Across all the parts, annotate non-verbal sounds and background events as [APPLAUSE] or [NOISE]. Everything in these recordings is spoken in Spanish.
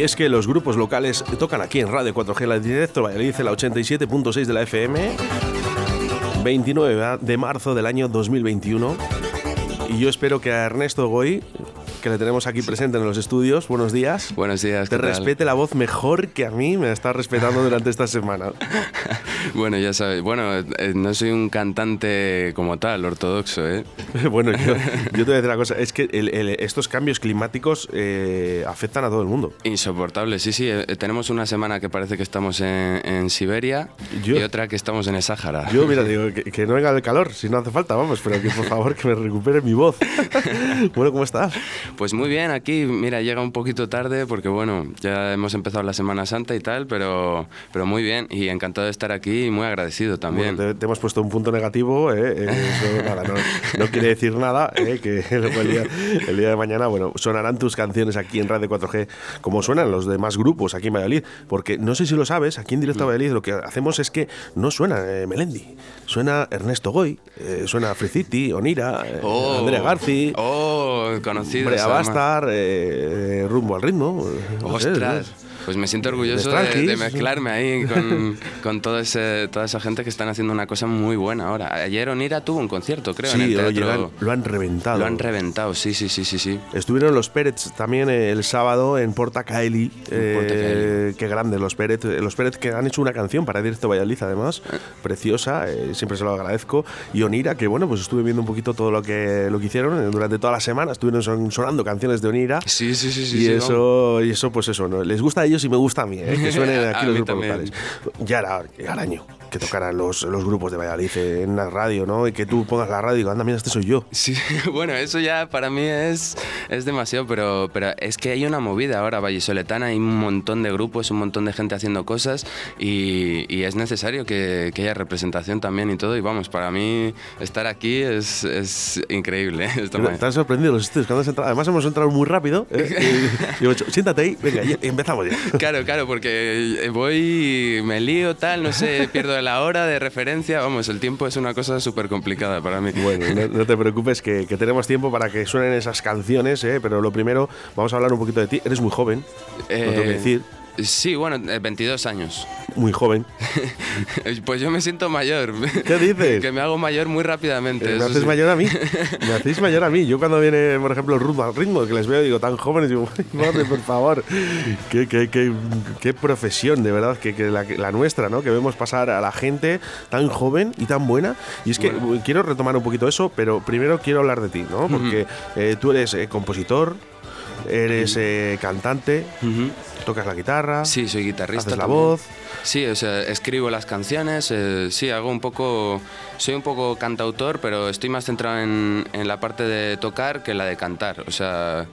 Y es que los grupos locales tocan aquí en Radio 4G la directo Valladolid la 87.6 de la FM. 29 de marzo del año 2021. Y yo espero que a Ernesto Goy que le tenemos aquí presente en los estudios. Buenos días. Buenos días. Te respete la voz mejor que a mí me está respetando durante esta semana. [LAUGHS] bueno, ya sabes. Bueno, eh, no soy un cantante como tal, ortodoxo, ¿eh? [LAUGHS] bueno, [LAUGHS] yo, te voy a decir una cosa. Es que estos cambios climáticos eh, afectan a todo el mundo. Insoportable, sí, sí. Eh, tenemos una semana que parece que estamos en, Siberia y otra que estamos en el Sáhara. Yo, mira, digo, que, que, no venga el calor, si no hace falta, vamos, pero que por favor que me recupere mi voz. bueno, ¿cómo estás? Pues muy bien, aquí, mira, llega un poquito tarde porque, bueno, ya hemos empezado la Semana Santa y tal, pero, pero muy bien y encantado de estar aquí y muy agradecido también. te, hemos puesto un punto negativo, ¿eh? eh [LAUGHS] nada, no, quiere decir nada, ¿eh? que [LAUGHS] el día, el día, de mañana, bueno, sonarán tus canciones aquí en Radio 4G como suenan los demás grupos aquí en Valladolid, porque no sé si lo sabes, aquí en Directo a Valladolid lo que hacemos es que no suena eh, Melendi, suena Ernesto Goy, suena Friciti, Onira, oh, Andrea Garci. Oh, conocido a estar eh, rumbo al ritmo. Ostras. Pues me siento orgulloso de, mezclarme ahí con, [LAUGHS] con todo ese, toda esa gente que están haciendo una cosa muy buena ahora. Ayer Onira tuvo un concierto, creo, en el teatro. lo, han, reventado. Lo han reventado, sí, sí, sí, sí. sí. Estuvieron los Pérez también el sábado en Porta Caeli. Eh, qué grandes los Pérez. Los Pérez que han hecho una canción para Directo Valladolid, además, eh. preciosa, eh, siempre se lo agradezco. Y Onira, que bueno, pues estuve viendo un poquito todo lo que, lo que hicieron durante toda la semana. Estuvieron sonando canciones de Onira. Sí, sí, sí. sí y, eso, y eso, pues eso, ¿no? les gusta ellos y me gusta a mí, ¿eh? que suenen [LAUGHS] aquí los grupos locales. Ya era año que tocaran los, los grupos de Valladolid en la radio, ¿no? Y que tú pongas la radio y digo, anda, mira, este soy yo. Sí, [LAUGHS] bueno, eso ya para mí es, es demasiado, pero, pero es que hay una movida ahora vallisoletana, hay un montón de grupos, un montón de gente haciendo cosas y, y es necesario que, que, haya representación también y todo. Y vamos, para mí estar aquí es, es increíble. Están sorprendidos los estudios cuando has entrado. Además, hemos entrado muy rápido. ¿eh? [LAUGHS] y, y, siéntate ahí, venga, empezamos ya. Claro, claro, porque voy, me lío, tal, no sé, [LAUGHS] pierdo la hora de referencia, vamos, el tiempo es una cosa súper complicada para mí. Bueno, no, te preocupes que, tenemos tiempo para que suenen esas canciones, ¿eh? pero lo primero, vamos a hablar un poquito de ti. Eres muy joven, tengo que eh, decir. Sí, bueno, 22 eh, años. Muy joven. [LAUGHS] pues yo me siento mayor. ¿Qué dices? [LAUGHS] que me hago mayor muy rápidamente. Eh, ¿Me haces mayor a mí? [LAUGHS] ¿Me hacéis mayor a mí? Yo cuando viene, por ejemplo, ritmo al ritmo, que les veo, digo, tan jóvenes, digo, madre, por favor. qué, qué, qué, qué, profesión, de verdad, que, que la, la, nuestra, ¿no? Que vemos pasar a la gente tan joven y tan buena. Y es que quiero retomar un poquito eso, pero primero quiero hablar de ti, ¿no? Porque eh, tú eres compositor, eres cantante, tocas la guitarra. Sí, soy guitarrista. Haces la voz. Sí, o sea, escribo las canciones, eh, sí, hago un poco, soy un poco cantautor, pero estoy más centrado en, en la parte de tocar que la de cantar. O sea,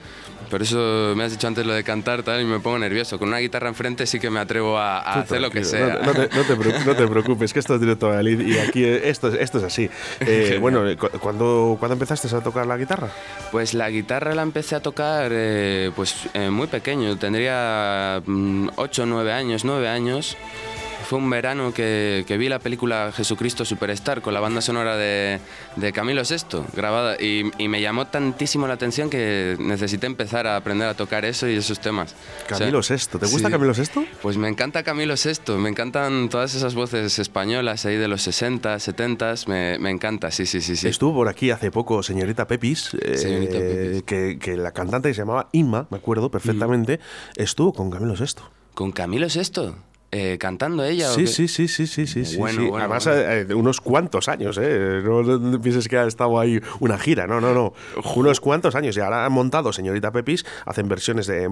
por eso me has dicho antes lo de cantar tal, y me pongo nervioso. Con una guitarra enfrente sí que me atrevo a, hacer lo que sea. No, te, preocupes, que esto es directo a y aquí esto, esto es así. [LAUGHS] Eh, bueno, ¿cuándo, ¿cuándo empezaste a tocar la guitarra? Pues la guitarra la empecé a tocar eh, pues eh, muy pequeño, tendría 8 o 9 años, 9 años fue un verano que, vi la película Jesucristo Superstar con la banda sonora de, Camilo VI grabada y, me llamó tantísimo la atención que necesité empezar a aprender a tocar eso y esos temas. Camilo VI, ¿te gusta Camilo VI? Pues me encanta Camilo VI, me encantan todas esas voces españolas ahí de los 60, 70, me, me encanta, sí, sí, sí, sí. Estuvo por aquí hace poco señorita Pepis, eh, Que, que, la cantante que se llamaba Inma, me acuerdo perfectamente, estuvo con Camilo VI. ¿Con Camilo VI? Eh, cantando ella. Sí, sí, sí, sí, sí, sí, sí, Además, eh, unos cuantos años, ¿eh? No pienses que ha estado ahí una gira, no, no, no. Unos cuantos años. Y ahora han montado Señorita Pepis, hacen versiones de,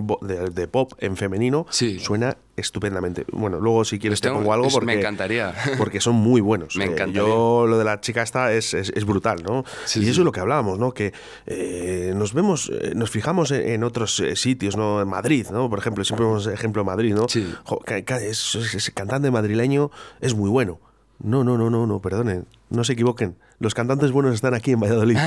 de, pop en femenino. Sí. Suena estupendamente. Bueno, luego si quieres te pongo algo porque... Me encantaría. [LAUGHS] Porque son muy buenos. Me eh, encantaría. yo, lo de la chica esta es, es, brutal, ¿no? y eso es lo que hablábamos, ¿no? Que nos vemos, nos fijamos en, otros sitios, ¿no? En Madrid, ¿no? Por ejemplo, siempre vemos ejemplo de Madrid, ¿no? Sí. es ese cantante madrileño es muy bueno. No, no, no, no, no, perdonen, no se equivoquen. Los cantantes buenos están aquí en Valladolid.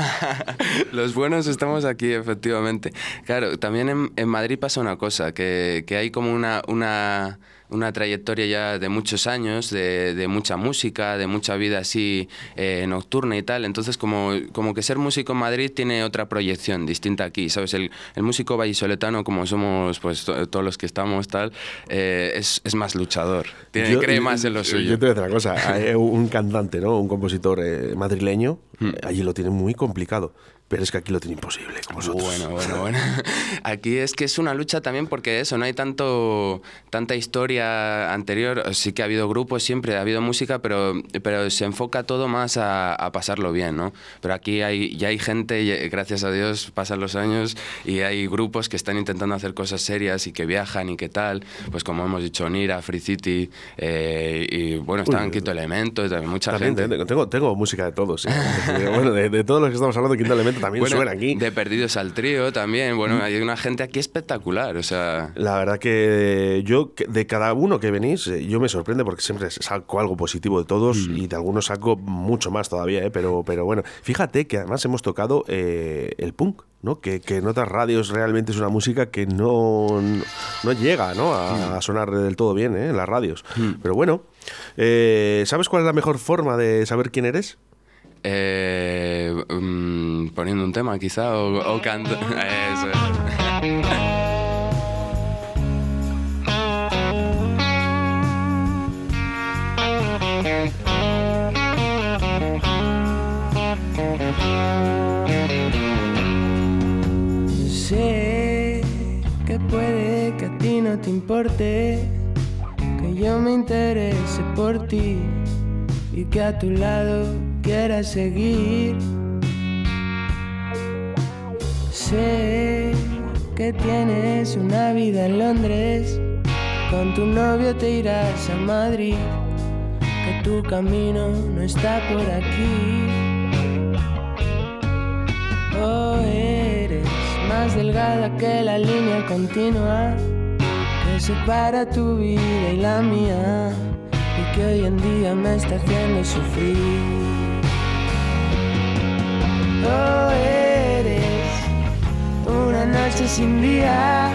[LAUGHS] Los buenos estamos aquí, efectivamente. Claro, también en, Madrid pasa una cosa, que, hay como una, una una trayectoria ya de muchos años, de, de mucha música, de mucha vida así eh, nocturna y tal. Entonces, como, como que ser músico en Madrid tiene otra proyección distinta aquí, ¿sabes? El, el músico vallisoletano, como somos pues todos los que estamos, tal, eh, es, es, más luchador. Tiene, cree más en lo suyo. Yo te voy a decir una cosa, un cantante, ¿no? Un compositor eh, madrileño, hmm. allí lo tiene muy complicado. Pero es que aquí lo tiene imposible, como nosotros. Bueno, [LAUGHS] bueno, bueno. Aquí es que es una lucha también porque eso, no hay tanto tanta historia anterior. Sí que ha habido grupos siempre, ha habido música, pero, pero se enfoca todo más a, a pasarlo bien, ¿no? Pero aquí hay, ya hay gente, gracias a Dios, pasan los años y hay grupos que están intentando hacer cosas serias y que viajan y qué tal. Pues como hemos dicho, Nira, Free City, eh, y bueno, están Quinto Elemento, y también mucha gente. Tengo, tengo música de todos, ¿eh? [LAUGHS] bueno, de, de, todos los que estamos hablando, Quinto Elemento también suena aquí. De Perdidos al Trío también. Bueno, mm. hay una gente aquí espectacular. O sea... La verdad que yo, de cada uno que venís, eh, yo me sorprende porque siempre saco algo positivo de todos mm. y de algunos saco mucho más todavía, ¿eh? pero, pero bueno, fíjate que además hemos tocado eh, el punk. ¿no? Que, que, en otras radios realmente es una música que no, no llega ¿no? A, mm. sonar del todo bien ¿eh? en las radios. Pero bueno, eh, ¿sabes cuál es la mejor forma de saber quién eres? Eh, um, poniendo un tema quizá o, o canto. [LAUGHS] Eso. Sé que puede que a ti no te importe, que yo me interese por ti y que a tu lado quiera seguir. Sé que tienes una vida en Londres, con tu novio te irás a Madrid, que tu camino no está por aquí. Oh, eres más delgada que la línea continua que separa tu vida y la mía y que hoy en día me está haciendo sufrir. Oh, eres una noche sin día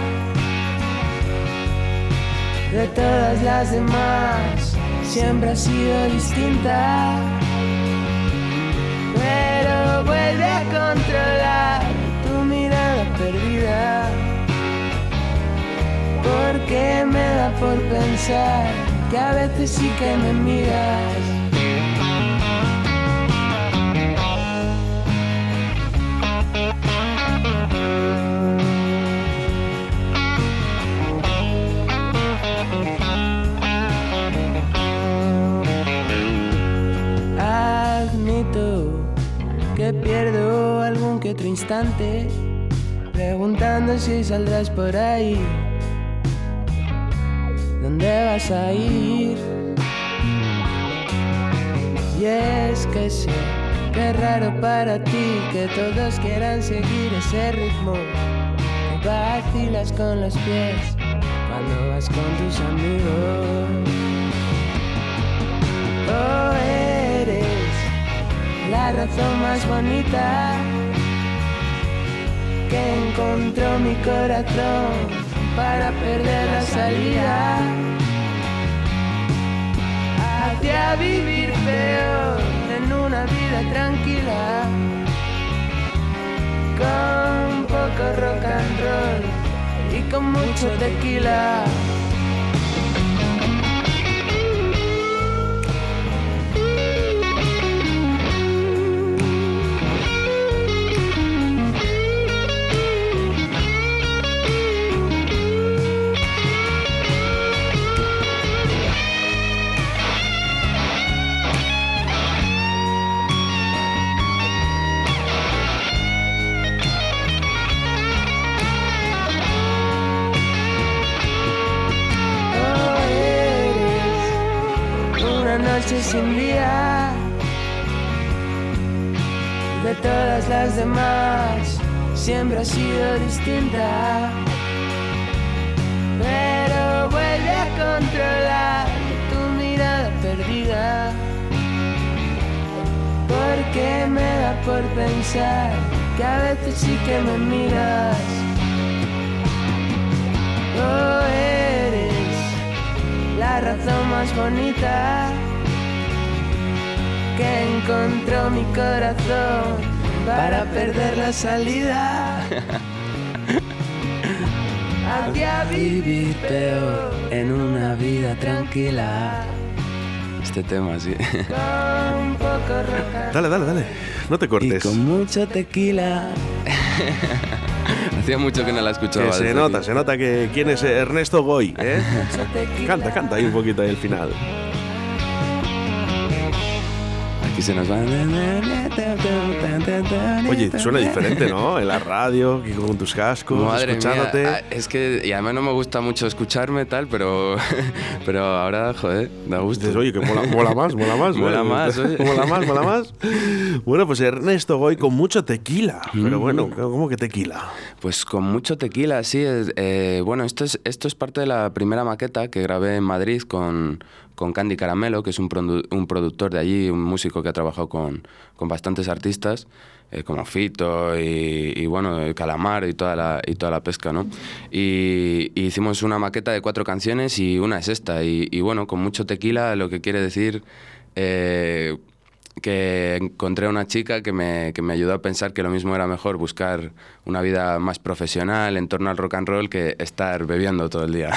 de todas las demás, siempre ha sido distinta. Pero vuelve a controlar tu mirada perdida, porque me da por pensar que a veces sí que me miras. Si saldrás por ahí ¿Dónde vas a ir? Y es que sé es raro para ti que todos quieran seguir ese ritmo. Que vacilas con los pies cuando vas con tus amigos. Oh, eres la razón más bonita que encontró mi corazón para perder la salida hacia vivir peor en una vida tranquila con poco rock and roll y con mucho tequila. Sido distinta. Pero vuelve a controlar tu mirada perdida. Porque me da por pensar que a veces sí que me miras. Oh eres la razón más bonita que encontró mi corazón para perder la salida. Hacia vivir peor en una vida tranquila. Este tema, sí. Con poco Dale, dale, dale. No te y cortes. con mucho tequila. [LAUGHS] Hacía mucho que no la escuchaba. Que se nota, aquí. se nota que quién es Ernesto Goy, ¿eh? Canta, canta ahí un poquito ahí el final. Aquí se nos va. Oye, suena diferente, ¿no? En la radio, con tus cascos, Madre escuchándote. mía, ah, es que y además no me gusta mucho escucharme tal, pero [LAUGHS] pero ahora, joder, da gusto. Dices, oye, que mola, mola más, mola más. Mola ¿no? más, oye. [LAUGHS] mola más, mola más. Bueno, pues Ernesto Goy con mucho tequila. Pero Mm. bueno, ¿cómo que tequila? Pues con mucho tequila, sí. eh, bueno, esto es, esto es parte de la primera maqueta que grabé en Madrid con, con Candy Caramelo, que es un, produ- un productor de allí, un músico que ha trabajado con, con bastantes artistas, eh, como Fito y, y, bueno, Calamar y toda la, y toda la pesca, ¿no? Y, y hicimos una maqueta de cuatro canciones y una es esta. Y, y bueno, con mucho tequila, lo que quiere decir... eh, que encontré a una chica que me, que me ayudó a pensar que lo mismo era mejor buscar una vida más profesional en torno al rock and roll que estar bebiendo todo el día.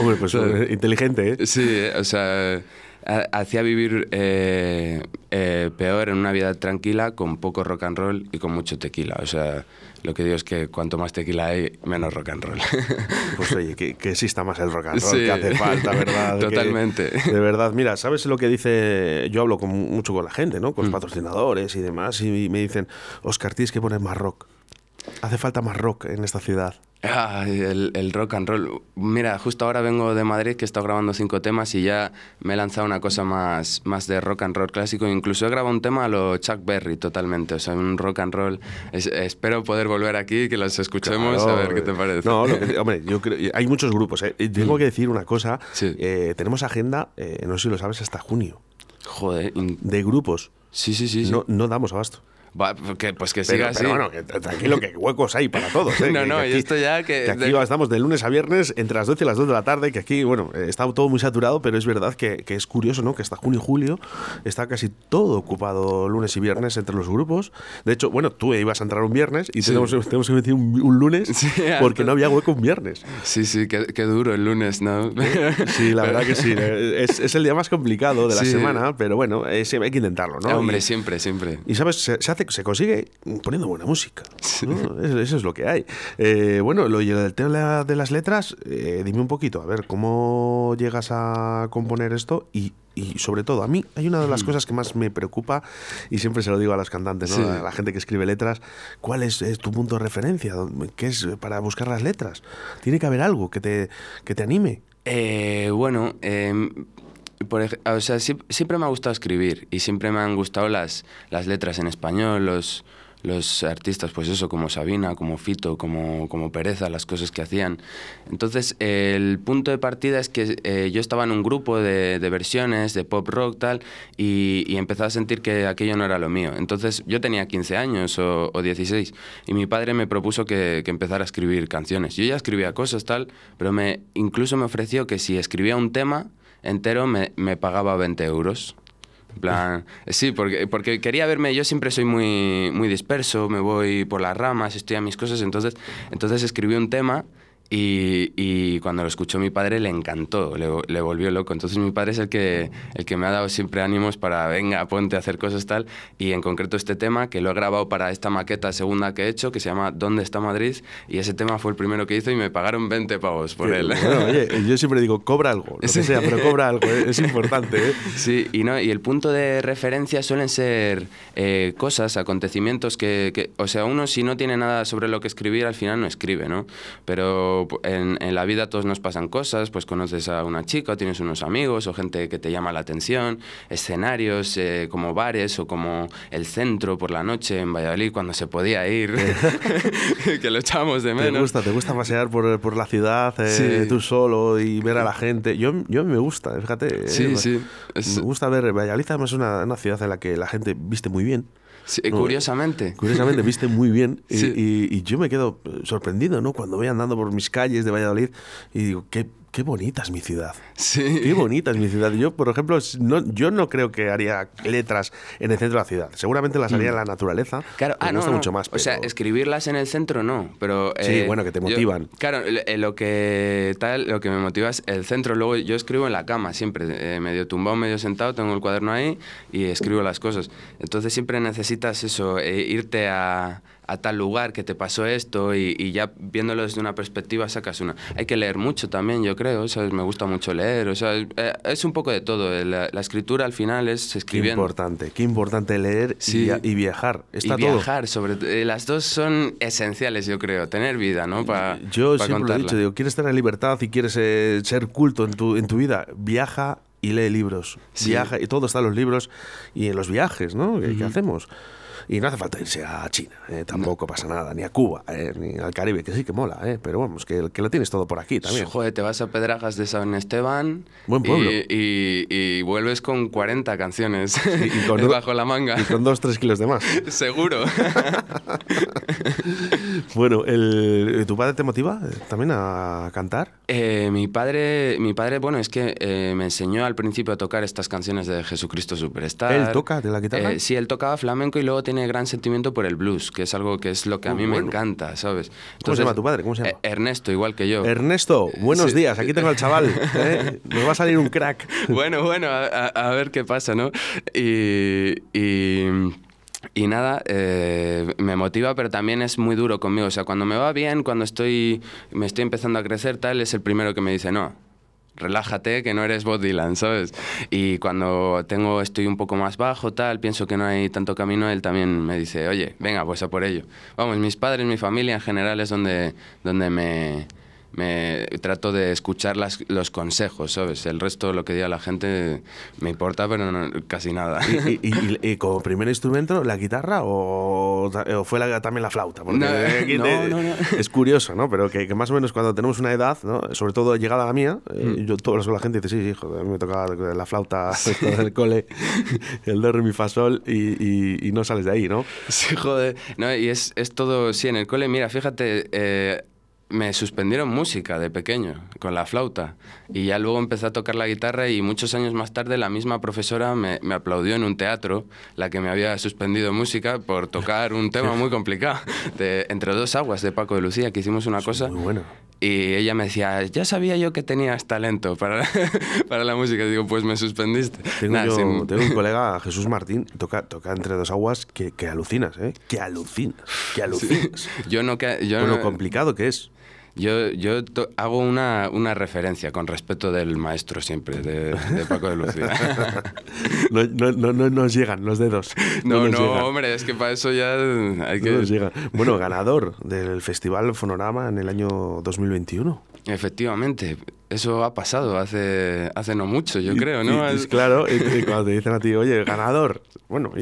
Hombre, pues [LAUGHS] eh, inteligente, ¿eh? sí, o sea, hacía vivir eh, eh, peor en una vida tranquila con poco rock and roll y con mucho tequila. O sea, lo que digo es que cuanto más tequila hay, menos rock and roll. [LAUGHS] Pues oye, que, que exista más el rock and roll Sí. que hace falta, ¿verdad? [LAUGHS] Que- Totalmente. de verdad, mira, ¿sabes lo que dice? Yo hablo con, mucho con la gente, ¿no? Con Mm. los patrocinadores y demás, y me dicen, Oscar, tienes que poner más rock. Hace falta más rock en esta ciudad. Ah, el, el rock and roll. Mira, justo ahora vengo de Madrid, que he estado grabando cinco temas y ya me he lanzado una cosa más, más de rock and roll clásico. Incluso he grabado un tema a lo Chuck Berry totalmente. O sea, un rock and roll. Es- espero poder volver aquí y que los escuchemos a ver qué te parece. No, lo que- hombre, yo creo, hay muchos grupos. ¿eh? Tengo que decir una cosa. Sí. eh, tenemos agenda, eh, no sé si lo sabes, hasta junio, Joder. de grupos. Sí, sí, sí. sí. No, no damos abasto. Va, que- pues que Pero, siga pero así. bueno, que tra- tranquilo, que huecos hay para todos. ¿eh? [LAUGHS] No, Que- no, que y esto ya que- aquí de- estamos de lunes a viernes entre las 12 y las 2 de la tarde, que aquí, bueno, eh, está todo muy saturado, pero es verdad que, que es curioso, ¿no? Que hasta junio y julio está casi todo ocupado lunes y viernes entre los grupos. De hecho, bueno, tú ibas a entrar un viernes y Sí. tenemos, tenemos que meter un, un lunes [LAUGHS] Sí, porque no había hueco un viernes. Sí, sí, qué, qué duro el lunes, ¿no? Sí, la verdad que sí. Es, es el día más complicado de la Sí. semana, pero bueno, sí, hay que intentarlo, ¿no? Hombre, Y- siempre, siempre. Y sabes, se, se hace, se consigue poniendo buena música. ¿no? Eso, eso es lo que hay. Eh, bueno, lo y el tema de las letras, eh, dime un poquito, a ver, ¿cómo llegas a componer esto? Y, y sobre todo, a mí hay una de las cosas que más me preocupa, y siempre se lo digo a las cantantes, ¿no? Sí. a la gente que escribe letras, ¿cuál es, es tu punto de referencia? ¿Qué es para buscar las letras? Tiene que haber algo que te, que te anime. Eh, bueno, em, por o sea, siem- siempre me ha gustado escribir y siempre me han gustado las, las letras en español, los, los artistas, pues eso, como Sabina, como Fito, como, como Pereza, las cosas que hacían. Entonces, el punto de partida es que eh, yo estaba en un grupo de, de versiones, de pop rock, tal, y, y empezaba a sentir que aquello no era lo mío. Entonces, yo tenía 15 años o, o 16, y mi padre me propuso que, que empezara a escribir canciones. Yo ya escribía cosas, tal, pero me, incluso me ofreció que si escribía un tema entero me, me pagaba 20 euros. En plan, [LAUGHS] sí, porque, porque quería verme, yo siempre soy muy, muy disperso, me voy por las ramas, estoy a mis cosas, entonces, entonces escribí un tema y, y cuando lo escuchó mi padre le encantó, le, le volvió loco. Entonces mi padre es el que, el que me ha dado siempre ánimos para, venga, ponte a hacer cosas tal. Y en concreto este tema, que lo he grabado para esta maqueta segunda que he hecho, que se llama ¿Dónde está Madrid? Y ese tema fue el primero que hizo y me pagaron 20 pavos por Que, él. bueno, oye, [LAUGHS] yo siempre digo, cobra algo, lo que Sí. sea, pero cobra algo, ¿eh? es importante. ¿eh? Sí, y, no, y el punto de referencia suelen ser eh, cosas, acontecimientos que, que- o sea, uno si no tiene nada sobre lo que escribir, al final no escribe, ¿no? Pero en, en la vida todos nos pasan cosas, pues conoces a una chica, o tienes unos amigos, o gente que te llama la atención, escenarios eh, como bares o como el centro por la noche en Valladolid cuando se podía ir, [LAUGHS] [LAUGHS] que lo echábamos de Te menos. gusta, te gusta pasear por, por la ciudad eh, Sí. tú solo y ver a la gente. Yo, yo me gusta, fíjate. eh, Sí, me- es- Me gusta ver. Valladolid además es una, una ciudad en la que la gente viste muy bien. Sí, No, curiosamente. Curiosamente viste muy bien y, Sí. y- y yo me quedo sorprendido, ¿no? Cuando voy andando por mis calles de Valladolid y digo, qué qué bonita es mi ciudad. Sí. Qué bonita es mi ciudad. Yo, por ejemplo, no, yo no creo que haría letras en el centro de la ciudad. Seguramente las haría en la naturaleza. Claro, ah, no, gusta no. mucho más. O sea, escribirlas en el centro no, pero... Sí, eh, bueno, que te yo- motivan. claro, lo- eh, lo que tal, lo que me motiva es el centro. Luego yo escribo en la cama siempre, eh, medio tumbado, medio sentado, tengo el cuaderno ahí y escribo las cosas. Entonces siempre necesitas eso, eh, irte a, a tal lugar que te pasó esto y, y ya viéndolo desde una perspectiva sacas una. Hay que leer mucho también, yo creo, ¿sabes? Me gusta mucho leer, o sea, eh, es un poco de todo. eh, La, la escritura al final es Qué escribiendo. importante, qué importante leer Sí. y, viajar. Está y todo. viajar, sobre t- eh, las dos son esenciales, yo creo. Tener vida, ¿no? Pa- Yo pa siempre lo he contarla. dicho, digo, quieres tener libertad y quieres eh, ser culto en tu, en tu vida, viaja y lee libros. Sí. Viaja, y todo está en los libros y en los viajes, ¿no? ¿Qué, qué hacemos? Y no hace falta irse a China, eh, tampoco pasa nada, ni a Cuba, eh, ni al Caribe, que sí que mola, eh, pero vamos, que, que lo tienes todo por aquí también. Joder, te vas a Pedrajas de San Esteban. Buen pueblo. Y, y- y vuelves con 40 canciones Y- y con- [LAUGHS] bajo la manga. Y con dos, tres kilos de más. [LAUGHS] Seguro. [LAUGHS] Bueno, el, ¿tu padre te motiva eh, también a cantar? Eh, mi padre, mi padre, bueno, es que eh, me enseñó al principio a tocar estas canciones de Jesucristo Superstar. ¿Él toca de la guitarra? Eh, sí, él tocaba flamenco y luego tiene gran sentimiento por el blues, que es algo que es lo que a mí bueno. me encanta, ¿sabes? ¿Cómo se llama tu padre? ¿Cómo se llama? eh, Ernesto, igual que yo. Ernesto, bunos sí. días, aquí tengo al chaval. [LAUGHS] ¿eh? Nos va a salir un crack. bueno, bueno, a, a- a ver qué pasa, ¿no? Y, y- y nada, eh, me motiva, pero también es muy duro conmigo. O sea, cuando me va bien, cuando estoy, me estoy empezando a crecer, tal, es el primero que me dice, no. Relájate, que no eres Bob Dylan, ¿sabes? Y cuando tengo, estoy un poco más bajo, tal, pienso que no hay tanto camino, él también me dice, oye, venga, pues a por ello. Vamos, mis padres, mi familia en general es donde, donde me, me trato de escuchar las, los consejos, ¿sabes? El resto, lo que diga la gente, me importa, pero no- casi nada. ¿Y, y- [LAUGHS] y- y como primer instrumento la guitarra o, o fue la- también la flauta? Porque No, no, no, [LAUGHS] es curioso, ¿no? Pero que, que más o menos cuando tenemos una edad, ¿no? sobre todo llegada a la mía, Mm. eh, yo todos la gente dice, sí, sí, joder, a mí me tocaba la flauta [LAUGHS] en el cole, el do, re, mi, fa, sol, y, y- y no sales de ahí, ¿no? Sí, joder. No, y es, es todo, sí, en el cole, mira, fíjate, eh, me suspendieron música de pequeño con la flauta y ya luego empecé a tocar la guitarra y muchos años más tarde la misma profesora me, me aplaudió en un teatro, la que me había suspendido música por tocar un tema muy complicado, de Entre dos aguas de Paco de Lucía, que hicimos una cosa Muy bueno. y ella me decía, ya sabía yo que tenías talento para, [LAUGHS] para la música. Y digo, pues me suspendiste. Tengo, Nada, yo, sin- tengo un [LAUGHS] colega, Jesús Martín, toca, toca entre dos aguas que, que alucinas, ¿eh? Que alucinas, que alucinas. Yo no... que- Yo Con no- lo complicado que es. Yo, yo hago una, una referencia con respeto del maestro siempre, de, de Paco de Lucía. [LAUGHS] No, no, no, no nos llegan los dedos. No, no, hombre, es que para eso ya hay que... No nos llegan. Bueno, ganador del Festival Fonorama en el año 2021. Efectivamente, eso ha pasado hace, hace no mucho, yo Y- creo, ¿no? y- y claro, y, cuando te dicen a ti, oye, ganador. Bueno,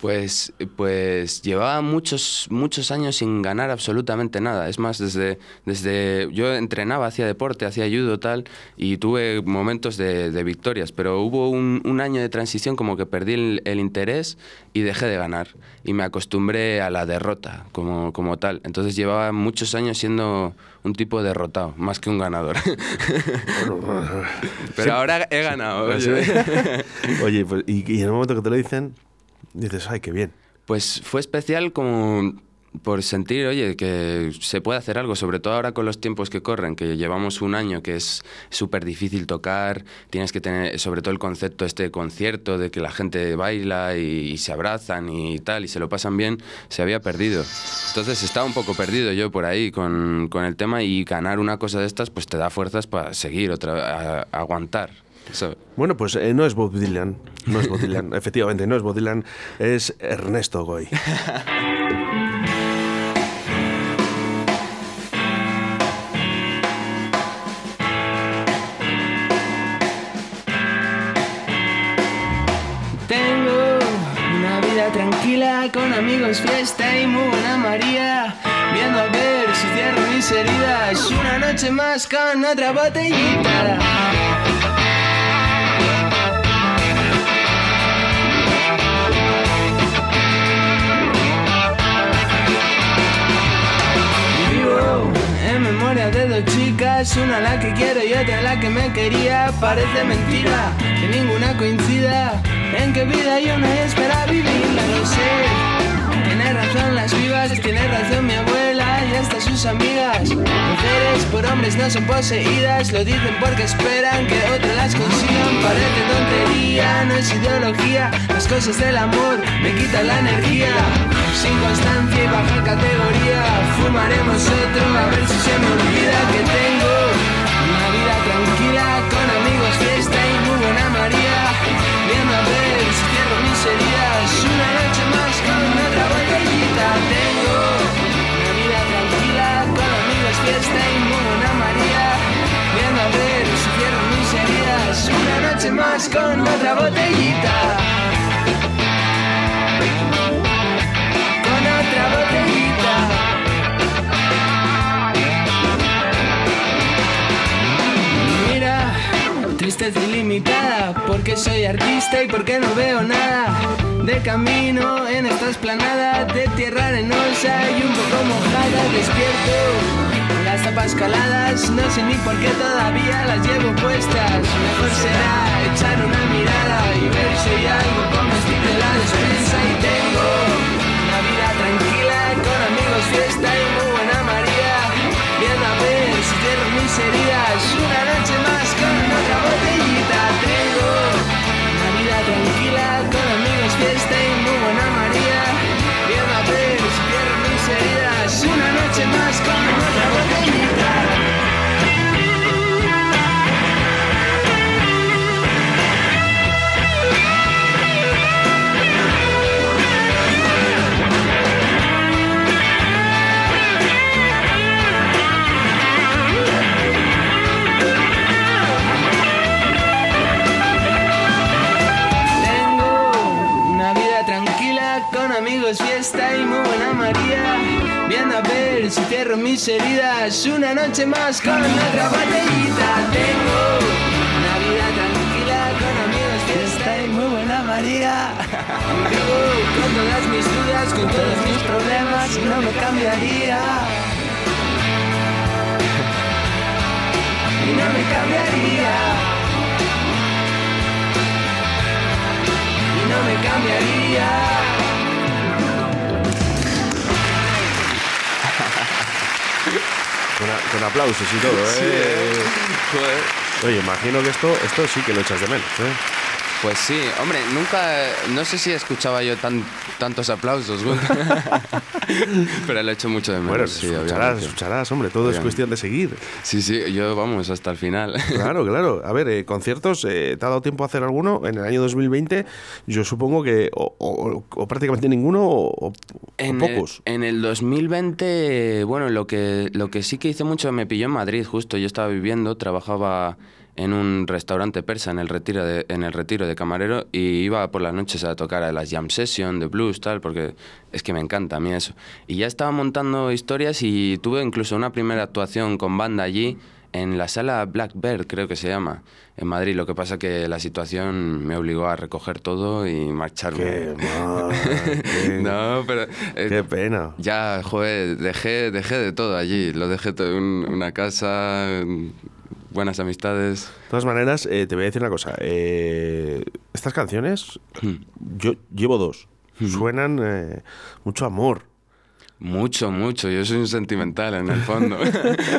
Pues, pues llevaba muchos, muchos años sin ganar absolutamente nada. Es más, desde, desde yo entrenaba, hacía deporte, hacía judo tal, y tuve momentos de, de victorias, pero hubo un, un año de transición como que perdí el, el interés y dejé de ganar. Y me acostumbré a la derrota como, como tal. Entonces llevaba muchos años siendo un tipo derrotado, más que un ganador. [LAUGHS] pero ahora he ganado. Oye. [LAUGHS] Oye, pues, y, y en el momento que te lo dicen, dices, ay, qué bien. Pues fue especial como por sentir, oye, que se puede hacer algo, sobre todo ahora con los tiempos que corren, que llevamos un año que es súper difícil tocar, tienes que tener sobre todo el concepto este de concierto, de que la gente baila y, y se abrazan y tal, y se lo pasan bien, se había perdido. Entonces estaba un poco perdido yo por ahí con, con el tema y ganar una cosa de estas pues te da fuerzas para seguir, otra, a- a aguantar. ¿sabes? Bueno, pues eh, no es Bob Dylan, no es Bob Dylan, [LAUGHS] efectivamente, no es Bob Dylan, es Ernesto Goy. [LAUGHS] con amigos, fiesta y muy buena María. Viendo a ver si cierro mis heridas. Una noche más con otra botellita. En memoria de dos chicas, una la que quiero y otra la que me quería. Parece mentira que ninguna coincida en que vida yo no espera vivirla, lo sé. Tiene razón las vivas, tiene razón mi abuela y hasta sus amigas. Mujeres por hombres no son poseídas, lo dicen porque esperan que otros las consigan. Parece tontería, no es ideología, las cosas del amor me quitan la energía. Sin constancia y baja categoría, fumaremos otro a ver si se me olvida que tengo una noche más con otra botellita. Tengo una vida tranquila con amigos, fiesta y buena María. Viendo a ver si mis heridas, una noche más con otra botellita. Tristeza ilimitada, porque soy artista y porque no veo nada de camino en esta esplanada de tierra arenosa y un poco mojada. Despierto, las tapas caladas, no sé ni por qué todavía las llevo puestas. Mejor será echar una mirada y ver si hay algo comestible en la despensa y tengo una vida tranquila con amigos, fiesta noche más ver si cierro mis heridas. Una noche más con otra botellita. Tengo una vida tranquila con amigos, fiesta y muy buena María. Vivo con todas mis dudas, con todos mis problemas, no me cambiaría. Y no me cambiaría. y no me cambiaría. Con, aplausos y todo, ¿eh? Joder. Oye, imagino que esto, esto sí que lo echas de menos, ¿eh? Pues sí, hombre, nunca, no sé si escuchaba yo tan, tantos aplausos, [LAUGHS] pero lo he hecho mucho de menos. Bueno, sí, escucharás, obviamente. escucharás, hombre, todo es cuestión de seguir. Sí, sí, yo vamos hasta el final. [LAUGHS] Claro, claro. A ver, eh, conciertos, eh, ¿te ha dado tiempo a hacer alguno en el año 2020? Yo supongo que o, o- o prácticamente ninguno o, o En pocos. El, en el 2020, bueno, lo que, lo que sí que hice mucho me pilló en Madrid, justo. Yo estaba viviendo, trabajaba en un restaurante persa en el retiro de, en el retiro de camarero y iba por las noches a tocar a las jam session de blues, tal, porque es que me encanta a mí eso. Y ya estaba montando historias y tuve incluso una primera actuación con banda allí en la sala Black Bird, creo que se llama, en Madrid. Lo que pasa que la situación me obligó a recoger todo y marcharme. Qué [LAUGHS] mal, qué- no, pero... eh, Qué pena. ya, joder, dejé, dejé de todo allí. Lo dejé todo, un- una casa, mm, buenas amistades. De todas maneras, eh, te voy a decir una cosa. eh, estas canciones, Hmm. yo llevo dos. Suenan eh, mucho amor. Mucho, mucho. Yo soy un sentimental en el fondo.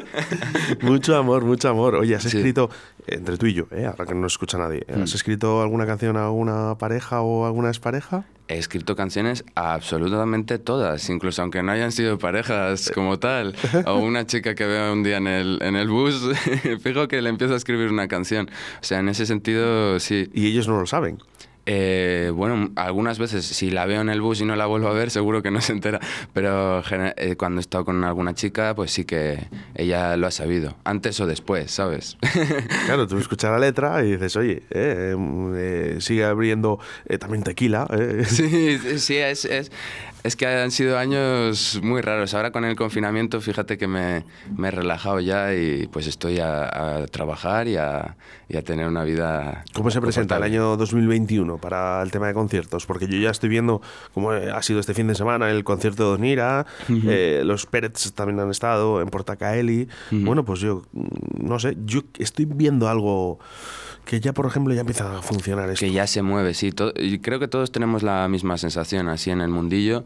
[LAUGHS] Mucho amor, mucho amor. Oye, has Sí. escrito, entre tú y yo, eh, ahora que no escucha nadie, ¿has escrito alguna canción a alguna pareja o a alguna expareja? He escrito canciones a absolutamente todas, incluso aunque no hayan sido parejas como tal. [LAUGHS] O una chica que veo un día en el, en el bus, [LAUGHS] fijo que le empiezo a escribir una canción. O sea, en ese sentido, sí. Y ellos no lo saben. Eh, bueno, algunas veces si la veo en el bus y no la vuelvo a ver, seguro que no se entera. Pero eh, cuando he estado con alguna chica, pues sí que ella lo ha sabido. Antes o después, ¿sabes? [LAUGHS] Claro, tú escuchas la letra y dices, oye, eh, eh, sigue abriendo eh, también tequila. eh. sí, sí, sí, es, es- Es que han sido años muy raros. Ahora con el confinamiento, fíjate que me, me he relajado ya y pues estoy a, a trabajar y a, y a, tener una vida. ¿Cómo se presenta el año 2021 para el tema de conciertos? Porque yo ya estoy viendo cómo ha sido este fin de semana el concierto de Donira, eh, los Pérez también han estado en Portacaeli. Bueno, pues yo no sé, yo estoy viendo algo que ya, por ejemplo, ya empieza a funcionar esto. Que ya se mueve, sí. y creo que todos tenemos la misma sensación así en el mundillo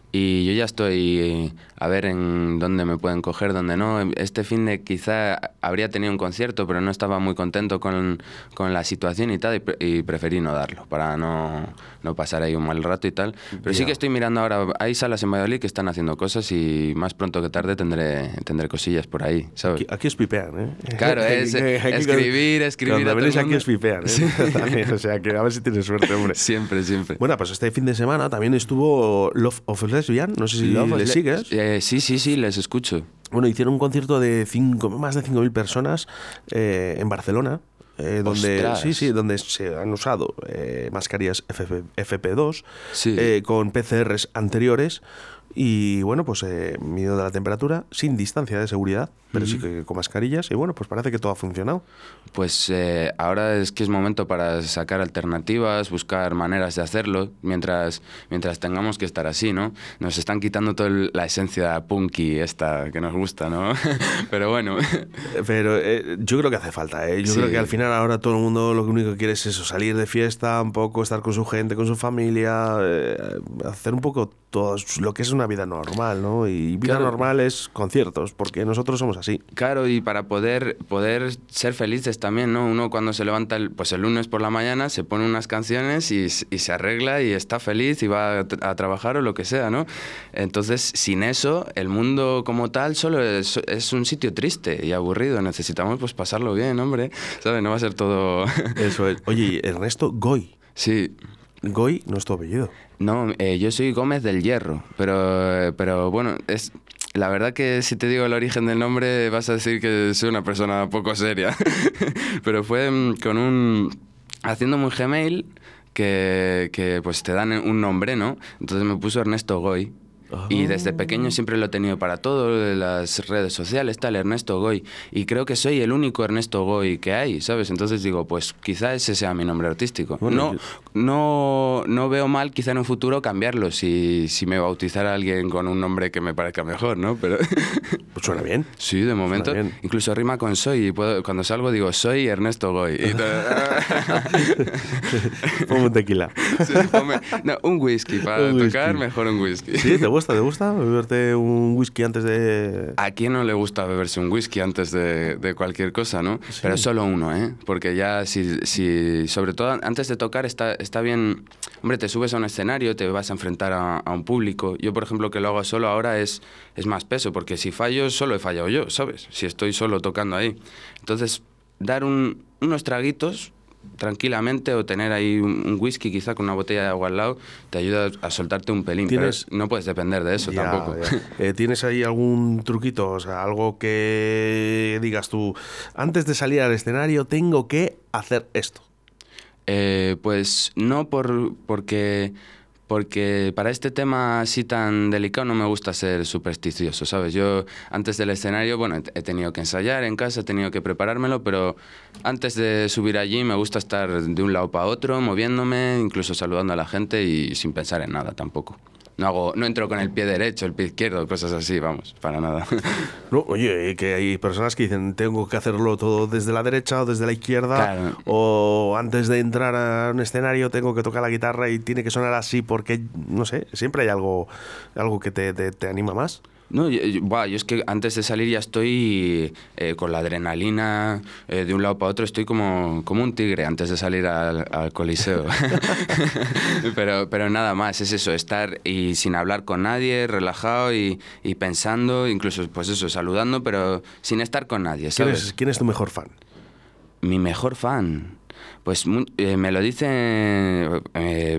y yo ya estoy a ver en dónde me pueden coger, dónde no. Este fin de quizá habría tenido un concierto, pero no estaba muy contento con, con la situación y tal, y, preferí no darlo, para no, no, pasar ahí un mal rato y tal. Pero sí que estoy mirando ahora, hay salas en Valladolid que están haciendo cosas y más pronto que tarde tendré, tendré cosillas por ahí, ¿sabes? Aquí, os pipean, ¿eh? Claro, [LAUGHS] es escribir, escribir. Cuando venís aquí os pipean, ¿eh? [LAUGHS] o sea, que a ver si tienes suerte, hombre. Siempre, siempre. Bueno, pues este fin de semana también estuvo Love of No sé si le sigues. Eh, sí, sí, sí, les escucho. Bueno, hicieron un concierto de cinco, más de 5.000 personas eh, en Barcelona. Eh, donde sí sí donde se han usado mascarillas FP2 con PCRs anteriores y bueno, pues eh, midiendo la temperatura, sin distancia de seguridad, pero sí que con mascarillas. Y bueno, pues parece que todo ha funcionado. Pues eh, ahora es que es momento para sacar alternativas, buscar maneras de hacerlo, mientras, mientras tengamos que estar así, ¿no? Nos están quitando toda la esencia punky esta que nos gusta, ¿no? [LAUGHS] pero bueno. [LAUGHS] Pero eh, yo creo que hace falta, ¿eh? Yo creo que al final ahora todo el mundo lo único que quiere es eso, salir de fiesta, un poco estar con su gente, con su familia, hacer un poco todo lo que es una vida normal, ¿no? Y vida normal es conciertos, porque nosotros somos así. Claro, y para poder, poder ser felices también, ¿no? Uno cuando se levanta el, pues el lunes por la mañana se pone unas canciones y, y se arregla y está feliz y va a, trabajar o lo que sea, ¿no? Entonces, sin eso, el mundo como tal solo es, es, un sitio triste y aburrido. Necesitamos pues pasarlo bien, hombre. ¿Sabes? No va a ser todo... [LAUGHS] Eso es. Oye, Ernesto Goy. Sí. Goy no es tu apellido. No, eh, yo soy Gómez del Hierro, pero, pero bueno, es, la verdad que si te digo el origen del nombre vas a decir que soy una persona poco seria, [LAUGHS] pero fue mm, con un... haciendo un Gmail que, que pues te dan un nombre, ¿no? Entonces me puso Ernesto Goy y desde pequeño ah. siempre lo he tenido para todo, las redes sociales, tal, Ernesto Goy. Y creo que soy el único Ernesto Goy que hay, ¿sabes? Entonces digo, pues quizá ese sea mi nombre artístico. no, no, no veo mal quizá en un futuro cambiarlo si, si me bautizara alguien con un nombre que me parezca mejor, ¿no? Pero... [LAUGHS] Pues suena bien. Sí, de momento. Incluso rima con soy. Y puedo, cuando salgo digo, soy Ernesto Goy. Y [LAUGHS] un tequila. [LAUGHS] no, un whisky. Para tocar, mejor un whisky. ¿Sí? ¿Te gusta? ¿Te gusta beberte un whisky antes de...? ¿A quién no le gusta beberse un whisky antes de, de cualquier cosa, no? Pero solo uno, ¿eh? Porque ya si, si... Sobre todo antes de tocar está, está bien... Hombre, te subes a un escenario, te vas a enfrentar a, a un público. Yo, por ejemplo, que lo hago solo ahora es, es más peso, porque si fallo, solo he fallado yo, ¿sabes? Si estoy solo tocando ahí. Entonces, dar un, unos traguitos tranquilamente o tener ahí un, whisky quizá con una botella de agua al lado te ayuda a soltarte un pelín, pero no puedes depender de eso tampoco. [LAUGHS] Eh, ¿Tienes ahí algún truquito, o sea, algo que digas tú, antes de salir al escenario tengo que hacer esto? Eh, pues no por, porque porque para este tema así tan delicado no me gusta ser supersticioso, ¿sabes? Yo antes del escenario, bueno, he tenido que ensayar en casa, he tenido que preparármelo, pero antes de subir allí me gusta estar de un lado para otro, moviéndome, incluso saludando a la gente y sin pensar en nada tampoco. No, hago, no entro con el pie derecho, el pie izquierdo, cosas así, vamos, para nada. [LAUGHS] No, oye, que hay personas que dicen, tengo que hacerlo todo desde la derecha o desde la izquierda, o antes de entrar a un escenario tengo que tocar la guitarra y tiene que sonar así porque, no sé, siempre hay algo, algo que te, te anima más. No, yo, es que antes de salir ya estoy eh, con la adrenalina eh, de un lado para otro, estoy como, como un tigre antes de salir al, coliseo. [LAUGHS] [LAUGHS] pero, pero nada más, es eso, estar y sin hablar con nadie, relajado y, y, pensando, incluso pues eso, saludando, pero sin estar con nadie. ¿sabes? ¿Quién es, tu mejor fan? Mi mejor fan. Pues eh, me lo dicen,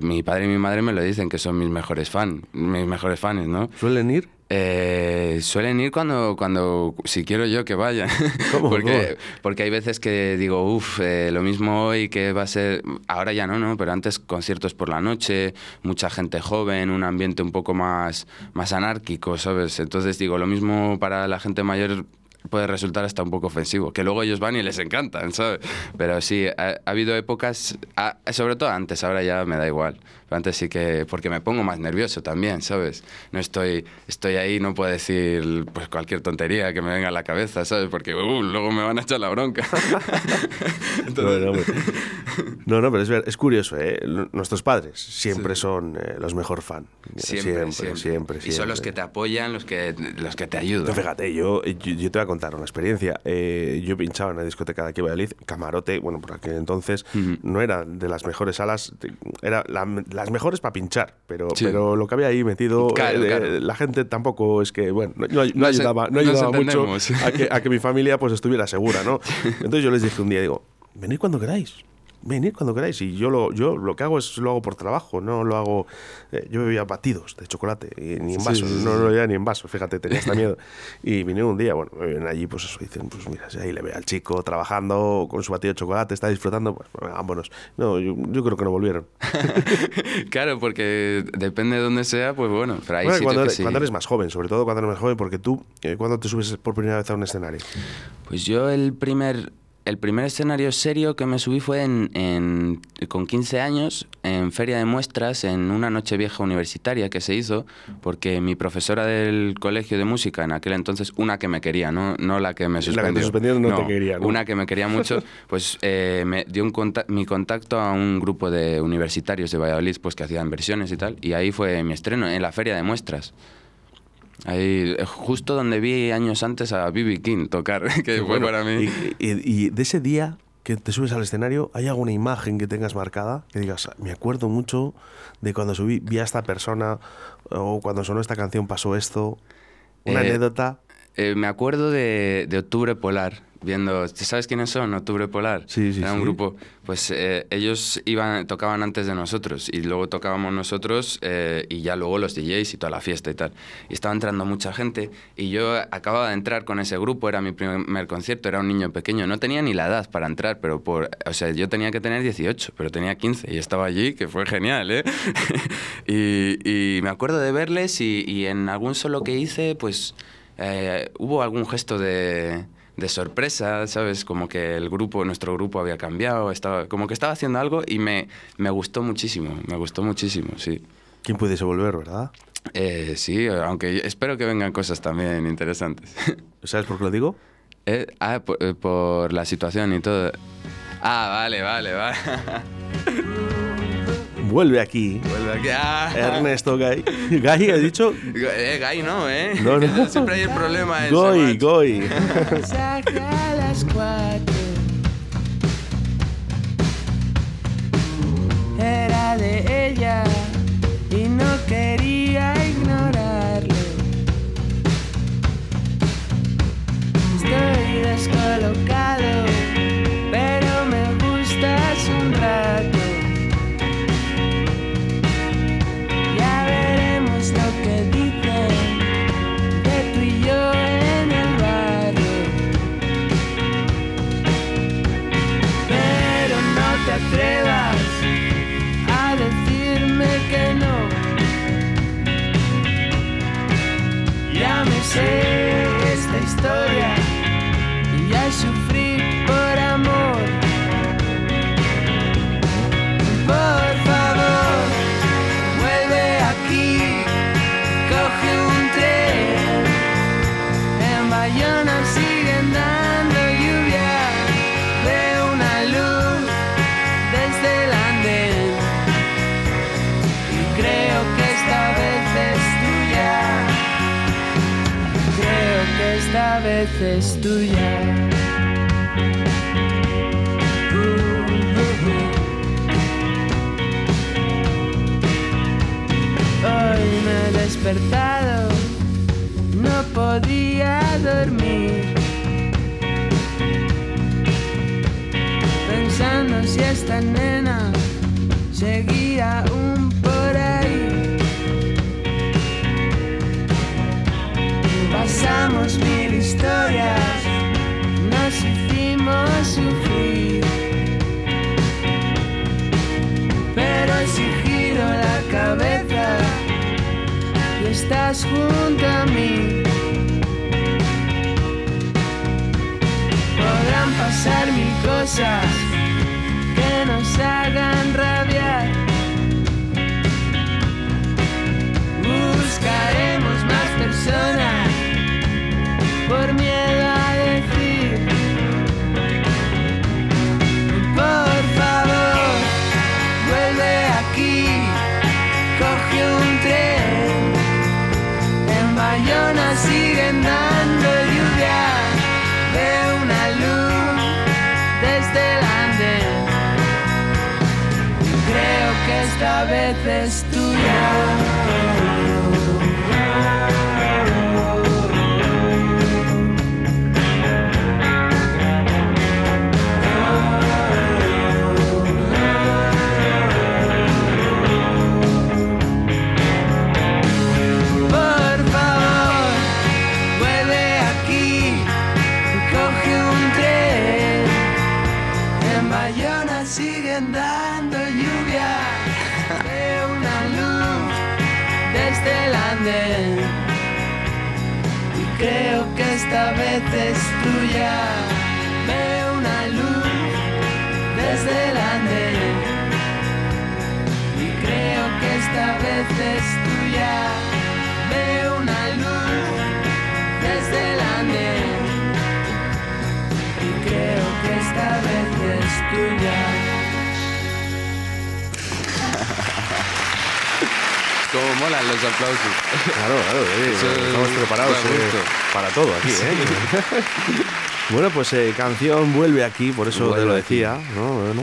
mi padre y mi madre me lo dicen que son mis mejores fans, mis mejores fans, ¿no? ¿Suelen ir? Eh, suelen ir cuando, cuando, si quiero yo que vayan. [LAUGHS] ¿Cómo? porque, porque hay veces que digo, uff, eh, lo mismo hoy que va a ser, ahora ya no, ¿no? Pero antes conciertos por la noche, mucha gente joven, un ambiente un poco más, más anárquico, ¿sabes? Entonces digo, lo mismo para la gente mayor puede resultar hasta un poco ofensivo, que luego ellos van y les encantan, ¿sabes? Pero sí, ha, ha habido épocas, a- sobre todo antes, ahora ya me da igual. Antes sí que, porque me pongo más nervioso también, ¿sabes? No estoy, estoy ahí, no puedo decir pues cualquier tontería que me venga a la cabeza, ¿sabes? Porque uh, luego me van a echar la bronca. [LAUGHS] Bueno, hombre. No, no, pero es, ver- es curioso, ¿eh? Nuestros padres siempre son eh, los mejor fan. Siempre, siempre, siempre. siempre. Y son los que te apoyan, los que, los que te ayudan. No, fíjate, yo, yo, yo te voy a contar una experiencia. Eh, yo pinchaba en una discoteca de aquí en Valladolid, Camarote, bueno, por aquel entonces no era de las mejores salas, era la- las mejores para pinchar, pero, Sí. pero lo que había ahí metido, Claro, eh, claro. la gente tampoco es que, bueno, no, ayudaba, no nos ayudaba mucho a que, a que mi familia pues estuviera segura, ¿no? [LAUGHS] Entonces yo les dije un día, digo, venid cuando queráis. Venid cuando queráis. Y yo lo, yo lo que hago es lo hago por trabajo, no lo hago. eh, yo bebía batidos de chocolate, y ni en vasos, sí, sí. no lo bebía ni en vasos, fíjate, tenía hasta miedo. [LAUGHS] Y vinieron un día, bueno, me vienen allí, pues eso, dicen, pues mira, si ahí le ve al chico trabajando con su batido de chocolate, está disfrutando, pues vámonos. No, yo, yo creo que no volvieron. [LAUGHS] claro, porque depende de dónde sea, pues bueno, pero hay Bueno, cuando, eres, sí. cuando eres más joven, sobre todo cuando eres más joven, porque tú, eh, ¿cuándo te subes por primera vez a un escenario? Pues yo el primer, el primer escenario serio que me subí fue en, en- con 15 años en feria de muestras en una noche vieja universitaria que se hizo porque mi profesora del colegio de música en aquel entonces, una que me quería, no, no la que me te suspendió. suspendió no te quería, ¿no? Una que me quería mucho, [LAUGHS] pues eh, me dio un conta- mi contacto a un grupo de universitarios de Valladolid pues que hacían versiones y tal y ahí fue mi estreno en la feria de muestras. Ahí, eh, justo donde vi años antes a B.B. King tocar, [LAUGHS] que fue Bueno, para mí. Y, y- y de ese día que te subes al escenario, ¿hay alguna imagen que tengas marcada? Que digas, me acuerdo mucho de cuando subí, vi a esta persona, o cuando sonó esta canción pasó esto. Una Eh, anécdota. Eh, me acuerdo de, de Octubre Polar, viendo, ¿sabes quiénes son? Octubre Polar. Sí, sí, Era un sí. grupo, pues eh, ellos iban, tocaban antes de nosotros y luego tocábamos nosotros eh, y ya luego los DJs y toda la fiesta y tal. Y estaba entrando mucha gente y yo acababa de entrar con ese grupo, era mi primer concierto, era un niño pequeño, no tenía ni la edad para entrar, pero por, o sea, yo tenía que tener 18, pero tenía 15 y estaba allí, que fue genial, ¿eh? [LAUGHS] y, y me acuerdo de verles y, y en algún solo que hice, pues eh, hubo algún gesto de, de sorpresa, ¿sabes? Como que el grupo, nuestro grupo había cambiado, estaba, como que estaba haciendo algo y me, me gustó muchísimo, me gustó muchísimo, sí. ¿Quién pudiese volver, verdad? Eh, sí, aunque espero que vengan cosas también interesantes. [LAUGHS] ¿Sabes por qué lo digo? Eh, ah, por, eh, por la situación y todo. Ah, vale, vale, vale. [LAUGHS] Vuelve aquí Vuelve aquí. Ah. Ernesto Gay. ¿Gay ha dicho? Eh, Gay no, ¿eh? No, no. [LAUGHS] Siempre hay el problema ese, Goy. Goy. mensaje a las cuatro. Era de ella y no quería ignorarlo. Esta nena seguía aún por ahí. pasamos mil historias, nos hicimos sufrir. Pero si giro la cabeza y estás junto a mí, podrán pasar mil cosas nos hagan rabiar. Buscaremos más personas por miedo cabeza es tuya. Para todo aquí, ¿eh? bueno, pues eh, canción vuelve aquí, por eso te lo aquí. decía, ¿no? Bueno,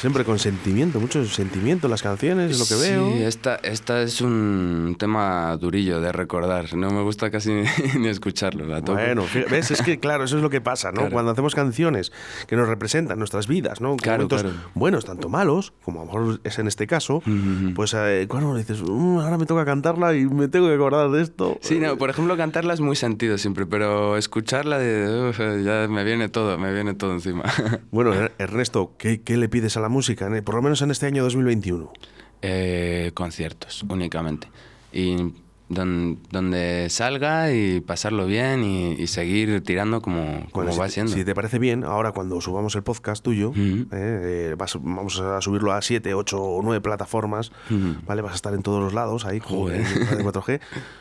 siempre con sentimiento, mucho sentimiento en las canciones, es lo que veo. Sí, esta, esta es un tema durillo de recordar. No me gusta casi [LAUGHS] ni, ni escucharlo. La toco. Bueno, ves, es que claro, eso es lo que pasa, ¿no? Claro. Cuando hacemos canciones que nos representan nuestras vidas, ¿no? Claro, momentos claro. buenos, tanto malos, como a lo mejor es en este caso, pues eh, cuando dices, "Mm, ahora me toca cantarla y me tengo que acordar de esto. Sí, no, por ejemplo, cantarla es muy sentido siempre, pero escucharla de, ya me viene todo, me viene todo encima. Bueno, Er- [LAUGHS] Ernesto, ¿qué, qué le pides a la música, en- por lo menos en este año 2021? Eh, conciertos, únicamente. Y don- donde salga y pasarlo bien y, y seguir tirando como, como Bueno, si, va te- siendo. si te parece bien, ahora cuando subamos el podcast tuyo, eh, eh, vas- vamos a subirlo a 7, 8 o 9 plataformas. ¿vale? Vas a estar en todos los lados ahí con Joder. el Radio 4G.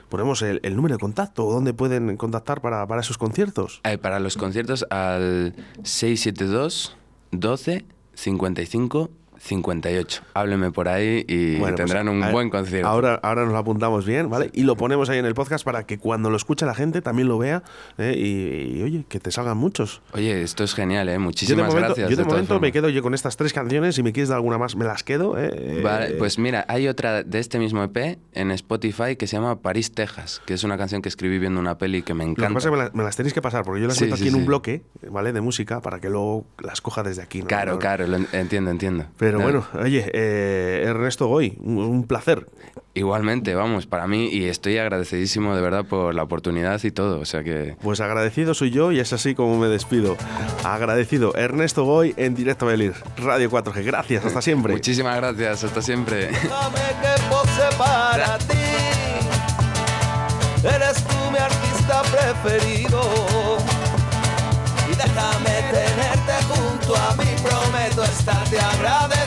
Ponemos el, el número de contacto, ¿dónde pueden contactar para, para esos conciertos? Eh, para los conciertos al 672 12 55 58. Hábleme por ahí y Bueno, pues, tendrán un buen concierto. Ahora, ahora nos lo apuntamos bien, ¿vale? Y lo ponemos ahí en el podcast para que cuando lo escuche la gente también lo vea ¿eh? y, y, oye, que te salgan muchos. Oye, esto es genial, ¿eh? Yo de Muchísimas momento, gracias. yo de momento me quedo yo con estas tres canciones. Si me quieres dar alguna más, me las quedo. ¿eh? Vale, Eh, pues mira, hay otra de este mismo EP en Spotify que se llama París, Texas, que es una canción que escribí viendo una peli que me Lo que encanta. pasa es que me, la- me las tenéis que pasar, porque yo las Sí, meto aquí sí, en un sí. bloque, ¿vale? De música, para que luego las coja desde aquí. ¿no? Claro, claro, lo entiendo, entiendo. Pero No, bueno, oye, eh, Ernesto Goy, un, un placer. Igualmente, vamos, para mí, y estoy agradecidísimo de verdad por la oportunidad y todo, o sea que... Pues agradecido soy yo y es así como me despido. Agradecido, Ernesto Goy en directo a Belir, Radio 4G. Gracias, hasta siempre. Muchísimas gracias, hasta siempre. Déjame que pose para ti. Eres tú mi artista preferido. Y déjame tenerte junto a mí. Prometo estarte agradecido.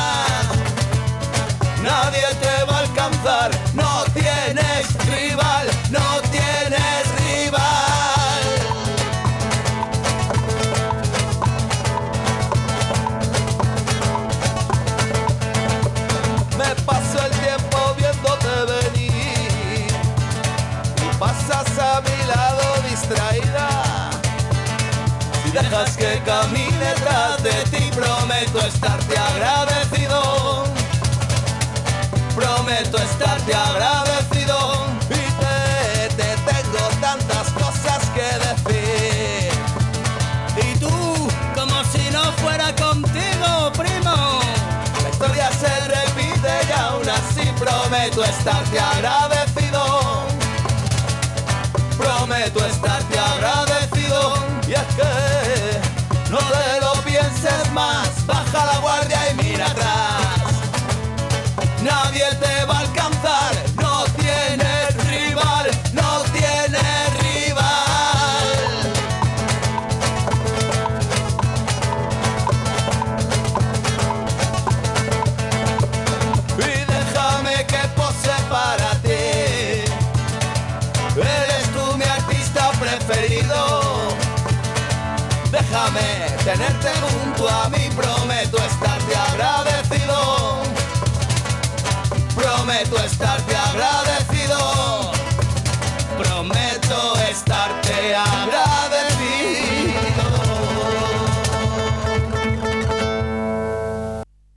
Nadie te va a alcanzar. No tienes rival. No tienes rival. Me paso el tiempo viéndote venir y pasas a mi lado dejas que camine tras de ti, prometo estarte agradecido. Prometo estarte agradecido y te, te tengo tantas cosas que decir. Y tú, como si no fuera contigo, primo. La historia se repite y aún así prometo estarte agradecido. Prometo estarte agradecido y es que no te lo pienses más, baja la guardia y atrás. Nadie te